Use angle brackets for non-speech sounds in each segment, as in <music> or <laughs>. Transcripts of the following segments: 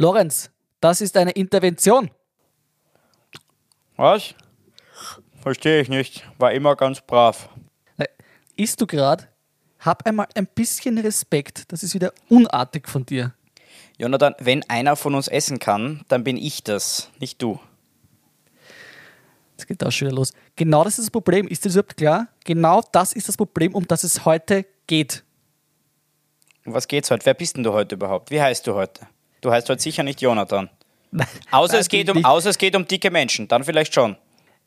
Lorenz, das ist eine Intervention. Was? Verstehe ich nicht. War immer ganz brav. Na, Isst du gerade? Hab einmal ein bisschen Respekt. Das ist wieder unartig von dir. Jonathan, wenn einer von uns essen kann, dann bin ich das, nicht du. Jetzt geht das schon wieder los. Genau das ist das Problem. Ist das überhaupt klar? Genau das ist das Problem, um das es heute geht. Um was geht's heute? Wer bist denn du heute überhaupt? Wie heißt du heute? Du heißt heute sicher nicht Jonathan. <laughs> Außer, es geht, um, außer es geht um dicke Menschen, dann vielleicht schon.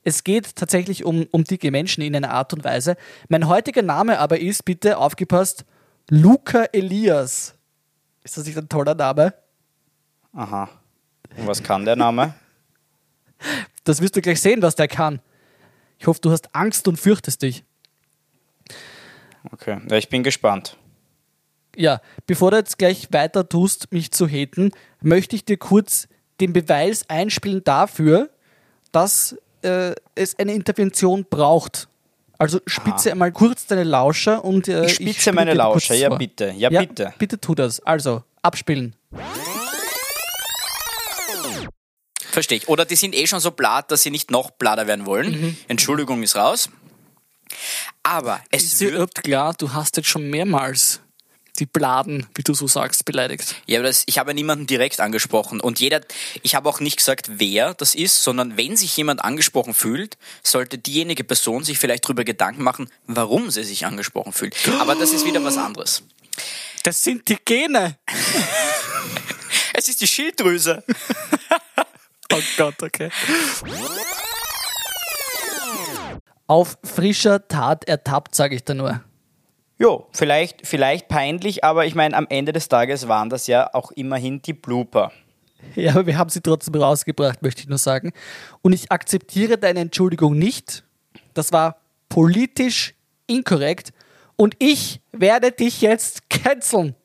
Es geht tatsächlich um, um dicke Menschen in einer Art und Weise. Mein heutiger Name aber ist, bitte aufgepasst, Luca Elias. Ist das nicht ein toller Name? Aha. Und was kann der Name? <laughs> Das wirst du gleich sehen, was der kann. Ich hoffe, du hast Angst und fürchtest dich. Okay, ja, ich bin gespannt. Ja, bevor du jetzt gleich weiter tust, mich zu haten, möchte ich dir kurz den Beweis einspielen dafür, dass äh, es eine Intervention braucht. Also spitze einmal kurz deine Lauscher und äh, Ich spitze spiele meine Lauscher, ja bitte, ja bitte. Bitte tu das. Also, abspielen. Verstehe ich. Oder die sind eh schon so blatt, dass sie nicht noch blader werden wollen. Entschuldigung ist raus. Aber es Ist wird, klar, du hast jetzt schon mehrmals die Bladen, wie du so sagst, beleidigt. ja, aber das, ich habe niemanden direkt angesprochen und jeder, ich habe auch nicht gesagt, wer das ist, sondern wenn sich jemand angesprochen fühlt, sollte diejenige Person sich vielleicht darüber Gedanken machen, warum sie sich angesprochen fühlt. Aber das ist wieder was anderes. Das sind die Gene. <laughs> Es ist die Schilddrüse. <laughs> Oh Gott, okay. Auf frischer Tat ertappt, sage ich da nur. Jo, vielleicht, vielleicht peinlich, aber ich meine, am Ende des Tages waren das ja auch immerhin die Blooper. Ja, aber wir haben sie trotzdem rausgebracht, möchte ich nur sagen. Und ich akzeptiere deine Entschuldigung nicht. Das war politisch inkorrekt. Und ich werde dich jetzt canceln.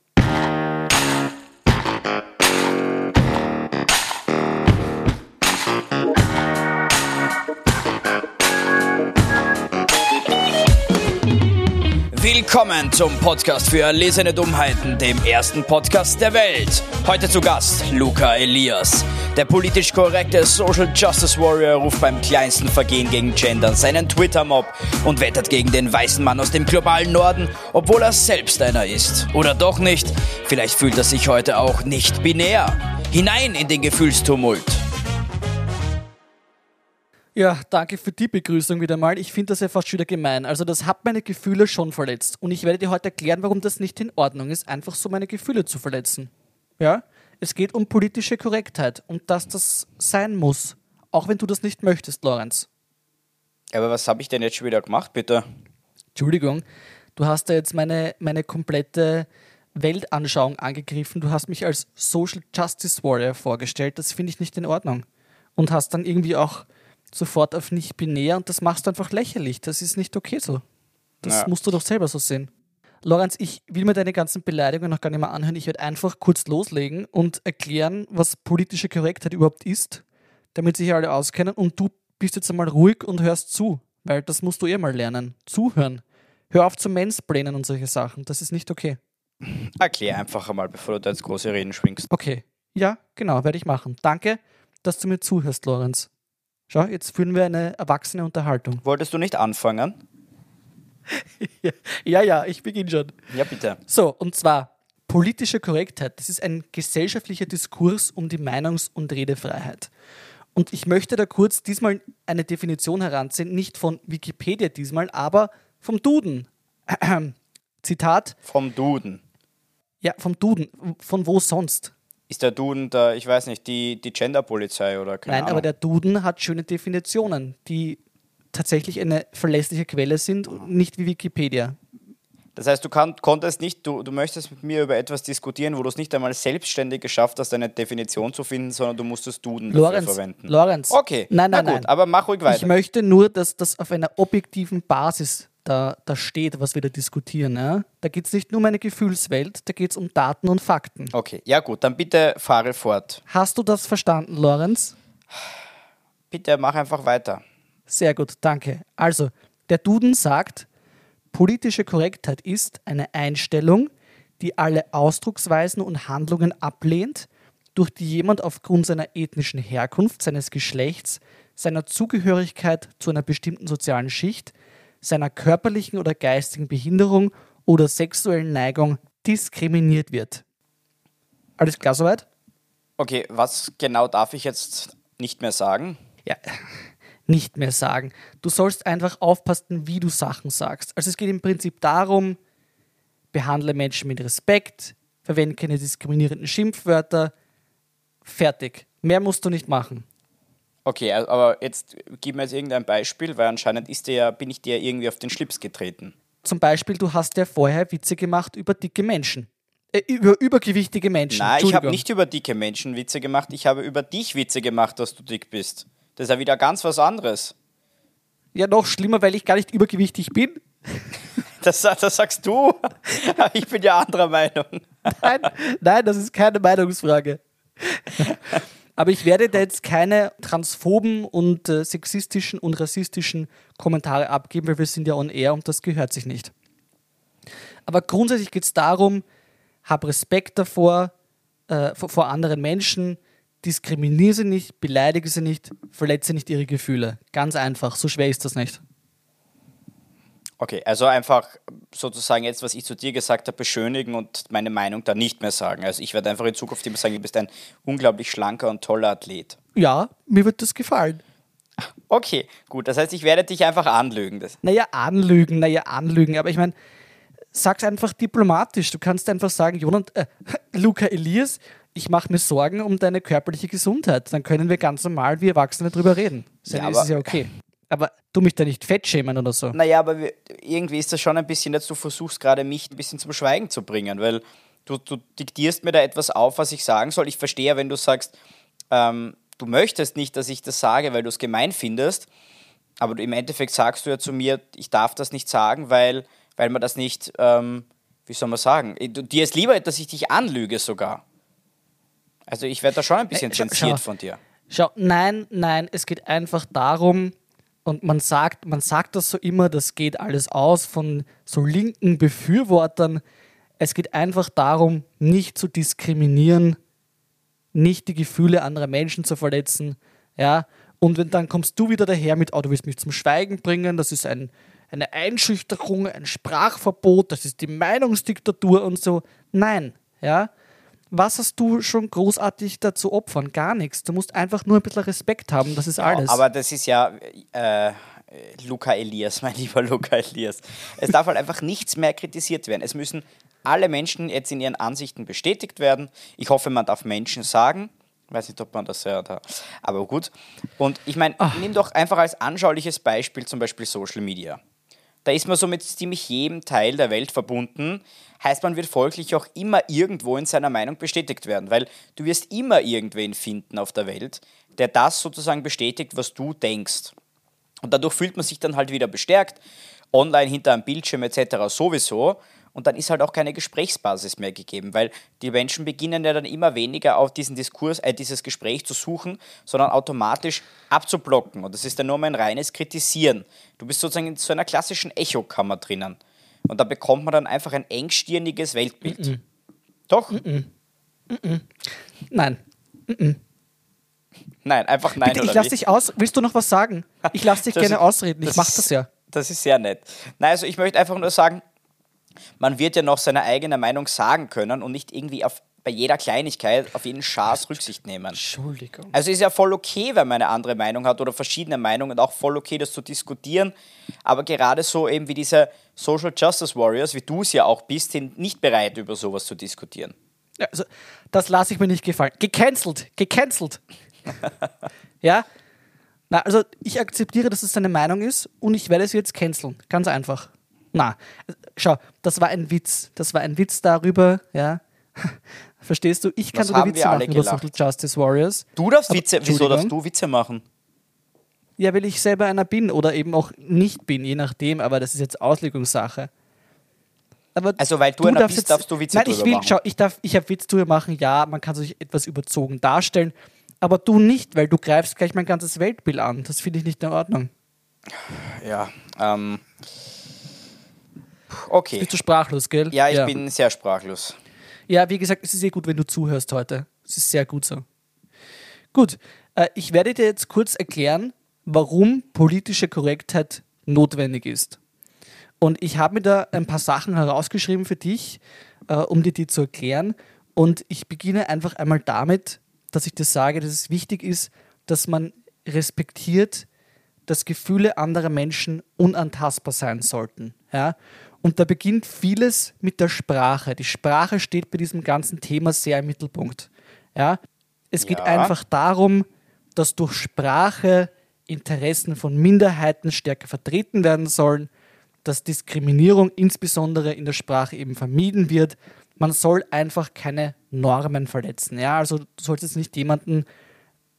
Willkommen zum Podcast für erlesene Dummheiten, dem ersten Podcast der Welt. Heute zu Gast Luca Elias. Der politisch korrekte Social Justice Warrior ruft beim kleinsten Vergehen gegen Gendern seinen Twitter-Mob und wettert gegen den weißen Mann aus dem globalen Norden, obwohl er selbst einer ist. Oder doch nicht? Vielleicht fühlt er sich heute auch nicht binär. Hinein in den Gefühlstumult. Ja, danke für die Begrüßung wieder mal. Ich finde das ja fast schon wieder gemein. Also das hat meine Gefühle schon verletzt. Und ich werde dir heute erklären, warum das nicht in Ordnung ist, einfach so meine Gefühle zu verletzen. Ja? Es geht um politische Korrektheit und dass das sein muss. Auch wenn du das nicht möchtest, Lorenz. Aber was habe ich denn jetzt schon wieder gemacht, bitte? Entschuldigung, du hast da jetzt meine, meine komplette Weltanschauung angegriffen. Du hast mich als Social Justice Warrior vorgestellt. Das finde ich nicht in Ordnung. Und hast dann irgendwie auch sofort auf nicht binär und das machst du einfach lächerlich. Das ist nicht okay so. Das Ja. musst du doch selber so sehen. Lorenz, ich will mir deine ganzen Beleidigungen noch gar nicht mehr anhören. Ich werde einfach kurz loslegen und erklären, was politische Korrektheit überhaupt ist, damit sich alle auskennen. Und du bist jetzt einmal ruhig und hörst zu, weil das musst du eh mal lernen. Zuhören. Hör auf zu mansplainen und solche Sachen. Das ist nicht okay. Erklär einfach einmal, bevor du da jetzt große Reden schwingst. Okay. Ja, genau, werde ich machen. Danke, dass du mir zuhörst, Lorenz. Schau, jetzt führen wir eine erwachsene Unterhaltung. <laughs> Wolltest du nicht anfangen? Ja, ja, ich beginne schon. Ja, bitte. So, und zwar politische Korrektheit. Das ist ein gesellschaftlicher Diskurs um die Meinungs- und Redefreiheit. Und ich möchte da kurz diesmal eine Definition heranziehen, nicht von Wikipedia diesmal, aber vom Duden. <clears throat> Zitat, Vom Duden. ja, vom Duden. Von wo sonst? Ist der Duden da, ich weiß nicht, die, die Genderpolizei oder keine Nein, Ahnung. aber der Duden hat schöne Definitionen, die tatsächlich eine verlässliche Quelle sind, und nicht wie Wikipedia. Das heißt, du kann, konntest nicht, du, du möchtest mit mir über etwas diskutieren, wo du es nicht einmal selbstständig geschafft hast, eine Definition zu finden, sondern du musstest Duden Lorenz, dafür verwenden. Lorenz. Okay, Nein, nein, na gut, nein. aber mach ruhig Ich weiter. möchte nur, dass das auf einer objektiven Basis da, da steht, was wir da diskutieren. Ja? Da geht es nicht nur um eine Gefühlswelt, da geht es um Daten und Fakten. Okay, ja gut, dann bitte fahre fort. Hast du das verstanden, Lorenz? Bitte mach einfach weiter. Sehr gut, danke. Also, der Duden sagt, politische Korrektheit ist eine Einstellung, die alle Ausdrucksweisen und Handlungen ablehnt, durch die jemand aufgrund seiner ethnischen Herkunft, seines Geschlechts, seiner Zugehörigkeit zu einer bestimmten sozialen Schicht, seiner körperlichen oder geistigen Behinderung oder sexuellen Neigung diskriminiert wird. Alles klar soweit? Okay, was genau darf ich jetzt nicht mehr sagen? Ja, <laughs> nicht mehr sagen. Du sollst einfach aufpassen, wie du Sachen sagst. Also es geht im Prinzip darum, behandle Menschen mit Respekt, verwende keine diskriminierenden Schimpfwörter. Fertig. Mehr musst du nicht machen. Okay, aber jetzt gib mir jetzt irgendein Beispiel, weil anscheinend ist dir, bin ich dir irgendwie auf den Schlips getreten. Zum Beispiel, du hast ja vorher Witze gemacht über dicke Menschen. Äh, über übergewichtige Menschen. Nein, ich habe nicht über dicke Menschen Witze gemacht, ich habe über dich Witze gemacht, dass du dick bist. Das ist ja wieder ganz was anderes. Ja, noch schlimmer, weil ich gar nicht übergewichtig bin. <laughs> Das, das sagst du. <laughs> Ich bin ja anderer Meinung. Nein, nein, das ist keine Meinungsfrage. <laughs> Aber ich werde da jetzt keine transphoben und äh, sexistischen und rassistischen Kommentare abgeben, weil wir sind ja on air und das gehört sich nicht. Aber grundsätzlich geht es darum, hab Respekt davor, äh, vor, vor anderen Menschen, diskriminiere sie nicht, beleidige sie nicht, verletze nicht ihre Gefühle. Ganz einfach, so schwer ist das nicht. Okay, also einfach sozusagen jetzt, was ich zu dir gesagt habe, beschönigen und meine Meinung da nicht mehr sagen. Also ich werde einfach in Zukunft immer sagen, du bist ein unglaublich schlanker und toller Athlet. Ja, mir wird das gefallen. Okay, gut. Das heißt, ich werde dich einfach anlügen. Das naja, anlügen, naja, anlügen. Aber ich meine, sag's einfach diplomatisch. Du kannst einfach sagen, Jonathan, äh, <laughs> Luca Elias, ich mache mir Sorgen um deine körperliche Gesundheit. Dann können wir ganz normal wie Erwachsene drüber reden. Das ja, ist ja okay. Aber du mich da nicht fettschämen oder so. Naja, aber irgendwie ist das schon ein bisschen, dass du versuchst gerade mich ein bisschen zum Schweigen zu bringen, weil du, du diktierst mir da etwas auf, was ich sagen soll. Ich verstehe, wenn du sagst, ähm, du möchtest nicht, dass ich das sage, weil du es gemein findest, aber im Endeffekt sagst du ja zu mir, ich darf das nicht sagen, weil, weil man das nicht, ähm, wie soll man sagen, dir ist lieber, dass ich dich anlüge sogar. Also ich werde da schon ein bisschen äh, zensiert von dir. Schau, nein, nein, es geht einfach darum, und man sagt, man sagt das so immer, das geht alles aus von so linken Befürwortern. Es geht einfach darum, nicht zu diskriminieren, nicht die Gefühle anderer Menschen zu verletzen. Ja? Und wenn, dann kommst du wieder daher mit, oh, du willst mich zum Schweigen bringen, das ist ein, eine Einschüchterung, ein Sprachverbot, das ist die Meinungsdiktatur und so. Nein, ja. Was hast du schon großartig dazu opfern? Gar nichts. Du musst einfach nur ein bisschen Respekt haben, das ist ja, alles. Aber das ist ja äh, Luca Elias, mein lieber Luca Elias. Es darf halt einfach nichts mehr kritisiert werden. Es müssen alle Menschen jetzt in ihren Ansichten bestätigt werden. Ich hoffe, man darf Menschen sagen. Ich weiß nicht, ob man das ja da. Aber gut. Und ich meine, nimm doch einfach als anschauliches Beispiel zum Beispiel Social Media. Da ist man so mit ziemlich jedem Teil der Welt verbunden. Heißt, man wird folglich auch immer irgendwo in seiner Meinung bestätigt werden, weil du wirst immer irgendwen finden auf der Welt, der das sozusagen bestätigt, was du denkst. Und dadurch fühlt man sich dann halt wieder bestärkt, online hinter einem Bildschirm etc. sowieso. Und dann ist halt auch keine Gesprächsbasis mehr gegeben, weil die Menschen beginnen ja dann immer weniger auf diesen Diskurs, äh, dieses Gespräch zu suchen, sondern automatisch abzublocken. Und das ist dann nur ein reines Kritisieren. Du bist sozusagen in so einer klassischen Echokammer drinnen. Und da bekommt man dann einfach ein engstirniges Weltbild. Mm -mm. Doch? Mm nein. Nein, einfach nein. Bitte, ich lasse dich aus. Willst du noch was sagen? Ich lasse dich gerne ist, ausreden. Ich mache das ja. Das ist sehr nett. Nein, also ich möchte einfach nur sagen, man wird ja noch seine eigene Meinung sagen können und nicht irgendwie auf, bei jeder Kleinigkeit auf jeden Schaß Rücksicht nehmen. Entschuldigung. Also ist ja voll okay, wenn man eine andere Meinung hat oder verschiedene Meinungen und auch voll okay, das zu diskutieren. Aber gerade so eben wie diese Social Justice Warriors, wie du es ja auch bist, sind nicht bereit, über sowas zu diskutieren. Ja, also, das lasse ich mir nicht gefallen. Gecancelt, gecancelt. <laughs> ja? Na, also ich akzeptiere, dass es seine Meinung ist und ich werde es jetzt canceln. Ganz einfach. Na, schau, das war ein Witz. Das war ein Witz darüber, ja. <laughs> Verstehst du? Ich kann sogar Witze machen über Social Justice Warriors. Du darfst Witze, wieso darfst du Witze machen? Ja, weil ich selber einer bin oder eben auch nicht bin, je nachdem, aber das ist jetzt Auslegungssache. Aber also weil du, du einer darfst bist, darfst du Witze Nein, ich will, machen. schau, ich, darf, ich habe Witz drüber machen, ja, man kann sich etwas überzogen darstellen, aber du nicht, weil du greifst gleich mein ganzes Weltbild an. Das finde ich nicht in Ordnung. Ja, ähm, Okay. Bist du sprachlos, gell? Ja, ich ja. bin sehr sprachlos. Ja, wie gesagt, es ist eh gut, wenn du zuhörst heute. Es ist sehr gut so. Gut, äh, ich werde dir jetzt kurz erklären, warum politische Korrektheit notwendig ist. Und ich habe mir da ein paar Sachen herausgeschrieben für dich, äh, um dir die zu erklären. Und ich beginne einfach einmal damit, dass ich dir sage, dass es wichtig ist, dass man respektiert, dass Gefühle anderer Menschen unantastbar sein sollten. Ja? Und da beginnt vieles mit der Sprache. Die Sprache steht bei diesem ganzen Thema sehr im Mittelpunkt. Ja? Es geht Ja. einfach darum, dass durch Sprache Interessen von Minderheiten stärker vertreten werden sollen, dass Diskriminierung insbesondere in der Sprache eben vermieden wird. Man soll einfach keine Normen verletzen. Ja? Also du sollst jetzt nicht jemanden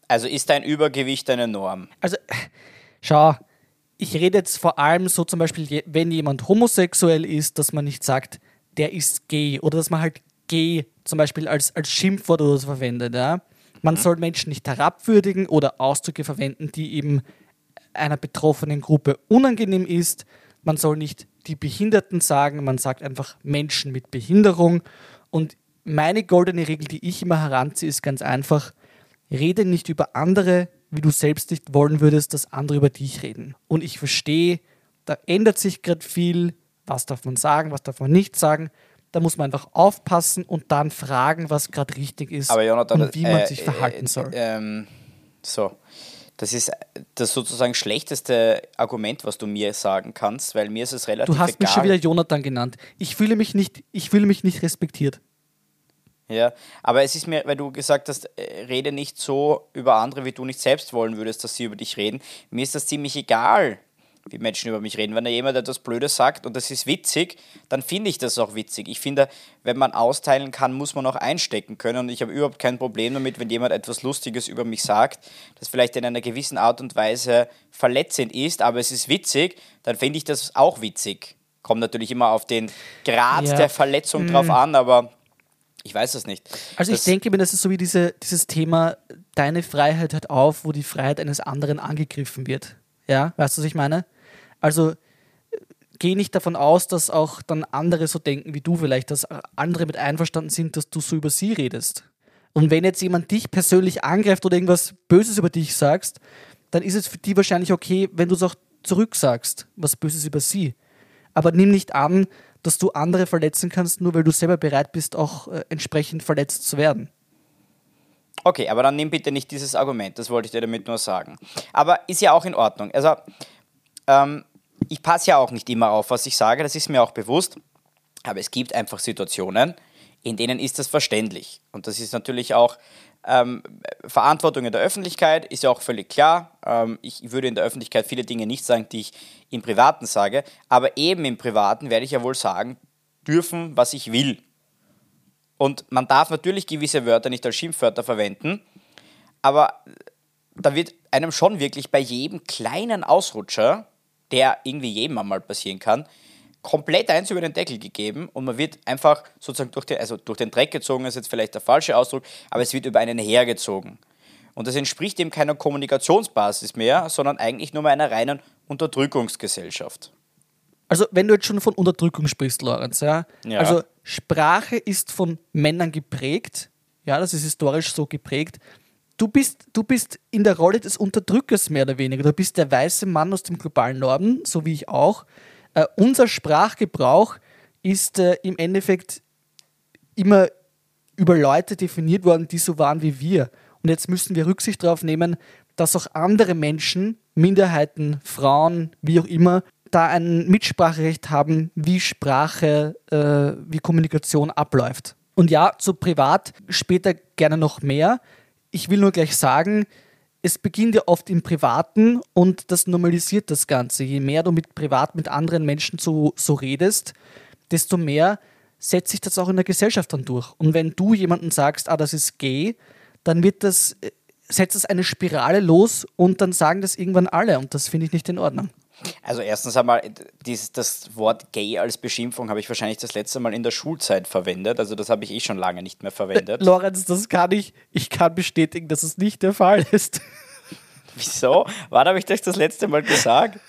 Also ist dein Übergewicht eine Norm? also, schau, ich rede jetzt vor allem so zum Beispiel, wenn jemand homosexuell ist, dass man nicht sagt, der ist gay oder dass man halt gay zum Beispiel als, als Schimpfwort oder so verwendet. Ja? Man soll Menschen nicht herabwürdigen oder Ausdrücke verwenden, die eben einer betroffenen Gruppe unangenehm ist. Man soll nicht die Behinderten sagen, man sagt einfach Menschen mit Behinderung. Und meine goldene Regel, die ich immer heranziehe, ist ganz einfach, rede nicht über andere, wie du selbst nicht wollen würdest, dass andere über dich reden. Und ich verstehe, da ändert sich gerade viel, was darf man sagen, was darf man nicht sagen. Da muss man einfach aufpassen und dann fragen, was gerade richtig ist Jonathan, und wie man äh, sich verhalten äh, soll. Ähm, so, das ist das sozusagen schlechteste Argument, was du mir sagen kannst, weil mir ist es relativ Du hast egal. mich schon wieder Jonathan genannt. Ich fühle mich nicht, ich fühle mich nicht respektiert. Ja, aber es ist mir, weil du gesagt hast, äh, rede nicht so über andere, wie du nicht selbst wollen würdest, dass sie über dich reden. Mir ist das ziemlich egal, wie Menschen über mich reden. Wenn da jemand etwas Blödes sagt und das ist witzig, dann finde ich das auch witzig. Ich finde, wenn man austeilen kann, muss man auch einstecken können. Und ich habe überhaupt kein Problem damit, wenn jemand etwas Lustiges über mich sagt, das vielleicht in einer gewissen Art und Weise verletzend ist, aber es ist witzig, dann finde ich das auch witzig. Kommt natürlich immer auf den Grad Ja. der Verletzung drauf an, aber ich weiß es nicht. Also Das- ich denke mir, das ist so wie diese, dieses Thema, deine Freiheit hört auf, wo die Freiheit eines anderen angegriffen wird. Ja, weißt du, was ich meine? Also geh nicht davon aus, dass auch dann andere so denken wie du vielleicht, dass andere mit einverstanden sind, dass du so über sie redest. Und wenn jetzt jemand dich persönlich angreift oder irgendwas Böses über dich sagst, dann ist es für die wahrscheinlich okay, wenn du es auch zurücksagst, was Böses über sie. Aber nimm nicht an, dass du andere verletzen kannst, nur weil du selber bereit bist, auch äh, entsprechend verletzt zu werden. Okay, aber dann nimm bitte nicht dieses Argument, das wollte ich dir damit nur sagen. Aber ist ja auch in Ordnung. Also, ähm, ich passe ja auch nicht immer auf, was ich sage, das ist mir auch bewusst. Aber es gibt einfach Situationen, in denen ist das verständlich. Und das ist natürlich auch ähm, Verantwortung in der Öffentlichkeit, ist ja auch völlig klar. Ähm, ich würde in der Öffentlichkeit viele Dinge nicht sagen, die ich im Privaten sage. Aber eben im Privaten werde ich ja wohl sagen dürfen, was ich will. Und man darf natürlich gewisse Wörter nicht als Schimpfwörter verwenden, aber da wird einem schon wirklich bei jedem kleinen Ausrutscher, der irgendwie jedem einmal passieren kann, komplett eins über den Deckel gegeben und man wird einfach sozusagen durch den, also durch den Dreck gezogen, ist jetzt vielleicht der falsche Ausdruck, aber es wird über einen hergezogen. Und das entspricht eben keiner Kommunikationsbasis mehr, sondern eigentlich nur mehr einer reinen Unterdrückungsgesellschaft. Also, wenn du jetzt schon von Unterdrückung sprichst, Lorenz, ja, Ja. also Sprache ist von Männern geprägt, ja, das ist historisch so geprägt. Du bist, du bist in der Rolle des Unterdrückers mehr oder weniger. Du bist der weiße Mann aus dem globalen Norden, so wie ich auch. Äh, unser Sprachgebrauch ist äh, im Endeffekt immer über Leute definiert worden, die so waren wie wir. Und jetzt müssen wir Rücksicht darauf nehmen, dass auch andere Menschen, Minderheiten, Frauen, wie auch immer, da ein Mitspracherecht haben, wie Sprache, äh, wie Kommunikation abläuft. Und ja, zu privat später gerne noch mehr. Ich will nur gleich sagen, es beginnt ja oft im Privaten und das normalisiert das Ganze. Je mehr du mit privat mit anderen Menschen so, so redest, desto mehr setzt sich das auch in der Gesellschaft dann durch. Und wenn du jemanden sagst, ah, das ist gay, dann wird das, äh, setzt das eine Spirale los und dann sagen das irgendwann alle und das finde ich nicht in Ordnung. Also erstens einmal, dieses, das Wort gay als Beschimpfung habe ich wahrscheinlich das letzte Mal in der Schulzeit verwendet. Also das habe ich eh schon lange nicht mehr verwendet. Lorenz, das kann ich, ich kann bestätigen, dass es nicht der Fall ist. <laughs> Wieso? Wann habe ich das das letzte Mal gesagt?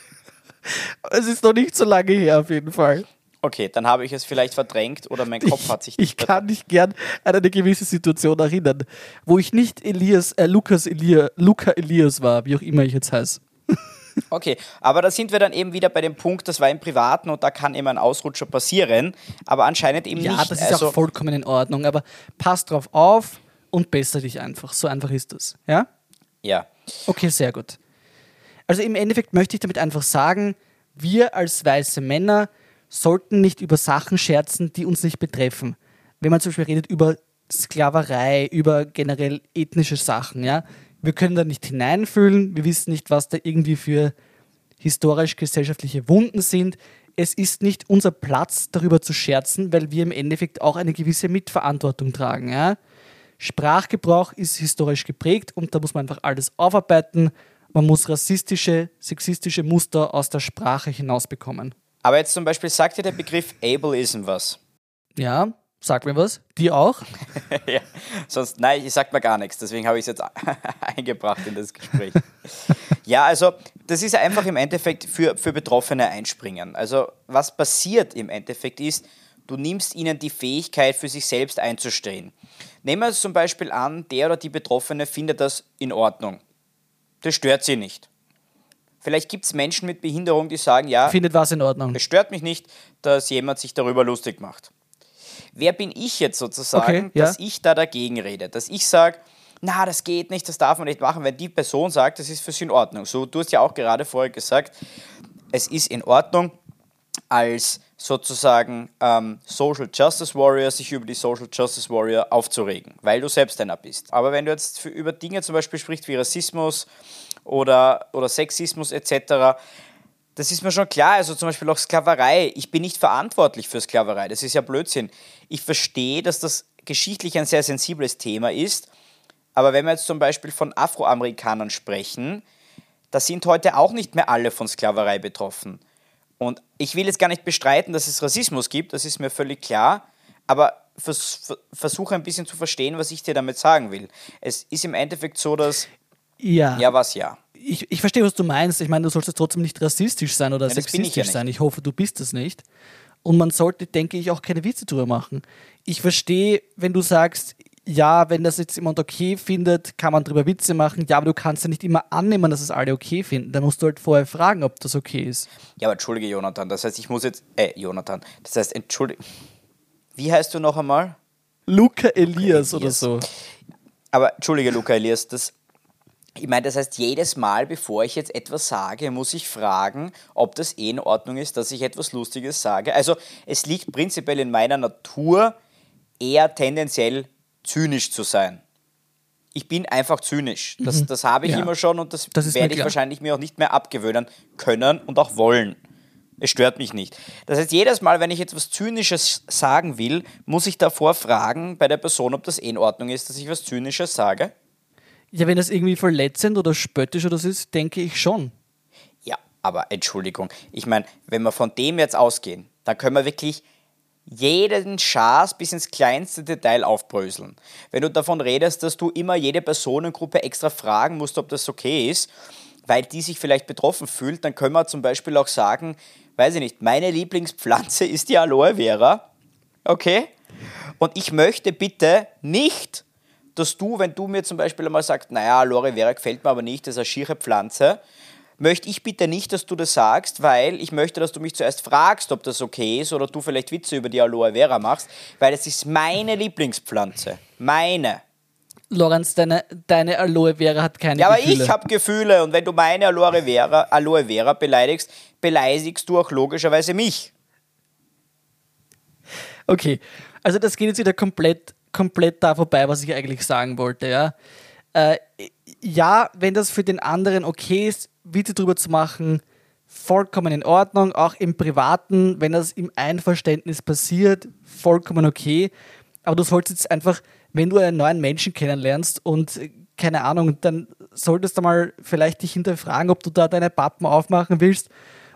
Es ist noch nicht so lange her auf jeden Fall. Okay, dann habe ich es vielleicht verdrängt oder mein Kopf hat sich Ich kann mich gern an eine gewisse Situation erinnern, wo ich nicht Elias, äh, Lukas Elia, Luca Elias war, wie auch immer ich jetzt heiße. Okay, aber da sind wir dann eben wieder bei dem Punkt, das war im Privaten und da kann eben ein Ausrutscher passieren, aber anscheinend eben Ja, nicht. das ist also, auch vollkommen in Ordnung, aber pass drauf auf und besser dich einfach. So einfach ist das. Ja? ja. Okay, sehr gut. Also im Endeffekt möchte ich damit einfach sagen, wir als weiße Männer sollten nicht über Sachen scherzen, die uns nicht betreffen. Wenn man zum Beispiel redet über Sklaverei, über generell ethnische Sachen, ja, wir können da nicht hineinfühlen, wir wissen nicht, was da irgendwie für historisch-gesellschaftliche Wunden sind. Es ist nicht unser Platz, darüber zu scherzen, weil wir im Endeffekt auch eine gewisse Mitverantwortung tragen. Ja? Sprachgebrauch ist historisch geprägt und da muss man einfach alles aufarbeiten. Man muss rassistische, sexistische Muster aus der Sprache hinausbekommen. Aber jetzt zum Beispiel sagt dir der Begriff Ableism was. Ja, sag mir was. Die auch? <laughs> ja, sonst, nein, ich sag mir gar nichts, deswegen habe ich es jetzt <laughs> eingebracht in das Gespräch. ja, also das ist einfach im Endeffekt für, für Betroffene einspringen. Also was passiert im Endeffekt ist, du nimmst ihnen die Fähigkeit, für sich selbst einzustehen. Nehmen wir es zum Beispiel an, der oder die Betroffene findet das in Ordnung. Das stört sie nicht. Vielleicht gibt es Menschen mit Behinderung, die sagen, ja, Findet was in Ordnung. es stört mich nicht, dass jemand sich darüber lustig macht. Wer bin ich jetzt sozusagen, Okay, ja. dass ich da dagegen rede? Dass ich sage, na, das geht nicht, das darf man nicht machen, wenn die Person sagt, das ist für sie in Ordnung. So, du hast ja auch gerade vorher gesagt, es ist in Ordnung, als sozusagen ähm, Social Justice Warrior sich über die Social Justice Warrior aufzuregen, weil du selbst einer bist. Aber wenn du jetzt für, über Dinge zum Beispiel sprichst wie Rassismus oder, oder Sexismus etc., das ist mir schon klar. Also zum Beispiel auch Sklaverei. Ich bin nicht verantwortlich für Sklaverei. Das ist ja Blödsinn. Ich verstehe, dass das geschichtlich ein sehr sensibles Thema ist. Aber wenn wir jetzt zum Beispiel von Afroamerikanern sprechen, da sind heute auch nicht mehr alle von Sklaverei betroffen. Und ich will jetzt gar nicht bestreiten, dass es Rassismus gibt, das ist mir völlig klar. Aber vers ver- versuche ein bisschen zu verstehen, was ich dir damit sagen will. Es ist im Endeffekt so, dass. Ja. Ja, was ja. Ich, ich verstehe, was du meinst. Ich meine, du sollst jetzt trotzdem nicht rassistisch sein oder Ja, bin ich sexistisch ja sein. Ich hoffe, du bist es nicht. Und man sollte, denke ich, auch keine Witze drüber machen. Ich verstehe, wenn du sagst, ja, wenn das jetzt jemand okay findet, kann man drüber Witze machen. Ja, aber du kannst ja nicht immer annehmen, dass es alle okay finden. Da musst du halt vorher fragen, ob das okay ist. Ja, aber entschuldige, Jonathan. Das heißt, ich muss jetzt. Äh, Jonathan. Das heißt, entschuldige. Wie heißt du noch einmal? Luca Elias oder Elias. so. Aber entschuldige, Luca Elias, das. Ich meine, das heißt, jedes Mal, bevor ich jetzt etwas sage, muss ich fragen, ob das eh in Ordnung ist, dass ich etwas Lustiges sage. Also, es liegt prinzipiell in meiner Natur, eher tendenziell zynisch zu sein. Ich bin einfach zynisch. Das, das habe ich Mhm. Ja. immer schon und das, Das werde ich wahrscheinlich mir auch nicht mehr abgewöhnen können und auch wollen. Es stört mich nicht. Das heißt, jedes Mal, wenn ich etwas Zynisches sagen will, muss ich davor fragen bei der Person, ob das eh in Ordnung ist, dass ich was Zynisches sage. Ja, wenn das irgendwie verletzend oder spöttisch oder so ist, denke ich schon. Ja, aber Entschuldigung. Ich meine, wenn wir von dem jetzt ausgehen, dann können wir wirklich jeden Schaß bis ins kleinste Detail aufbröseln. Wenn du davon redest, dass du immer jede Personengruppe extra fragen musst, ob das okay ist, weil die sich vielleicht betroffen fühlt, dann können wir zum Beispiel auch sagen, weiß ich nicht, meine Lieblingspflanze <laughs> ist die Aloe Vera. Okay? Und ich möchte bitte nicht, dass du, wenn du mir zum Beispiel einmal sagst, naja, Aloe Vera gefällt mir aber nicht, das ist eine schiere Pflanze, möchte ich bitte nicht, dass du das sagst, weil ich möchte, dass du mich zuerst fragst, ob das okay ist oder du vielleicht Witze über die Aloe Vera machst, weil es ist meine Lieblingspflanze. Meine. Lorenz, deine, deine Aloe Vera hat keine Ja, aber Gefühle. ich habe Gefühle und wenn du meine Aloe Vera, Aloe Vera beleidigst, beleidigst du auch logischerweise mich. Okay, also das geht jetzt wieder komplett, komplett da vorbei, was ich eigentlich sagen wollte, ja. Äh, ja, wenn das für den anderen okay ist, Witze drüber zu machen, vollkommen in Ordnung, auch im Privaten, wenn das im Einverständnis passiert, vollkommen okay. Aber du solltest jetzt einfach, wenn du einen neuen Menschen kennenlernst und äh, keine Ahnung, dann solltest du mal vielleicht dich hinterfragen, ob du da deine Pappen aufmachen willst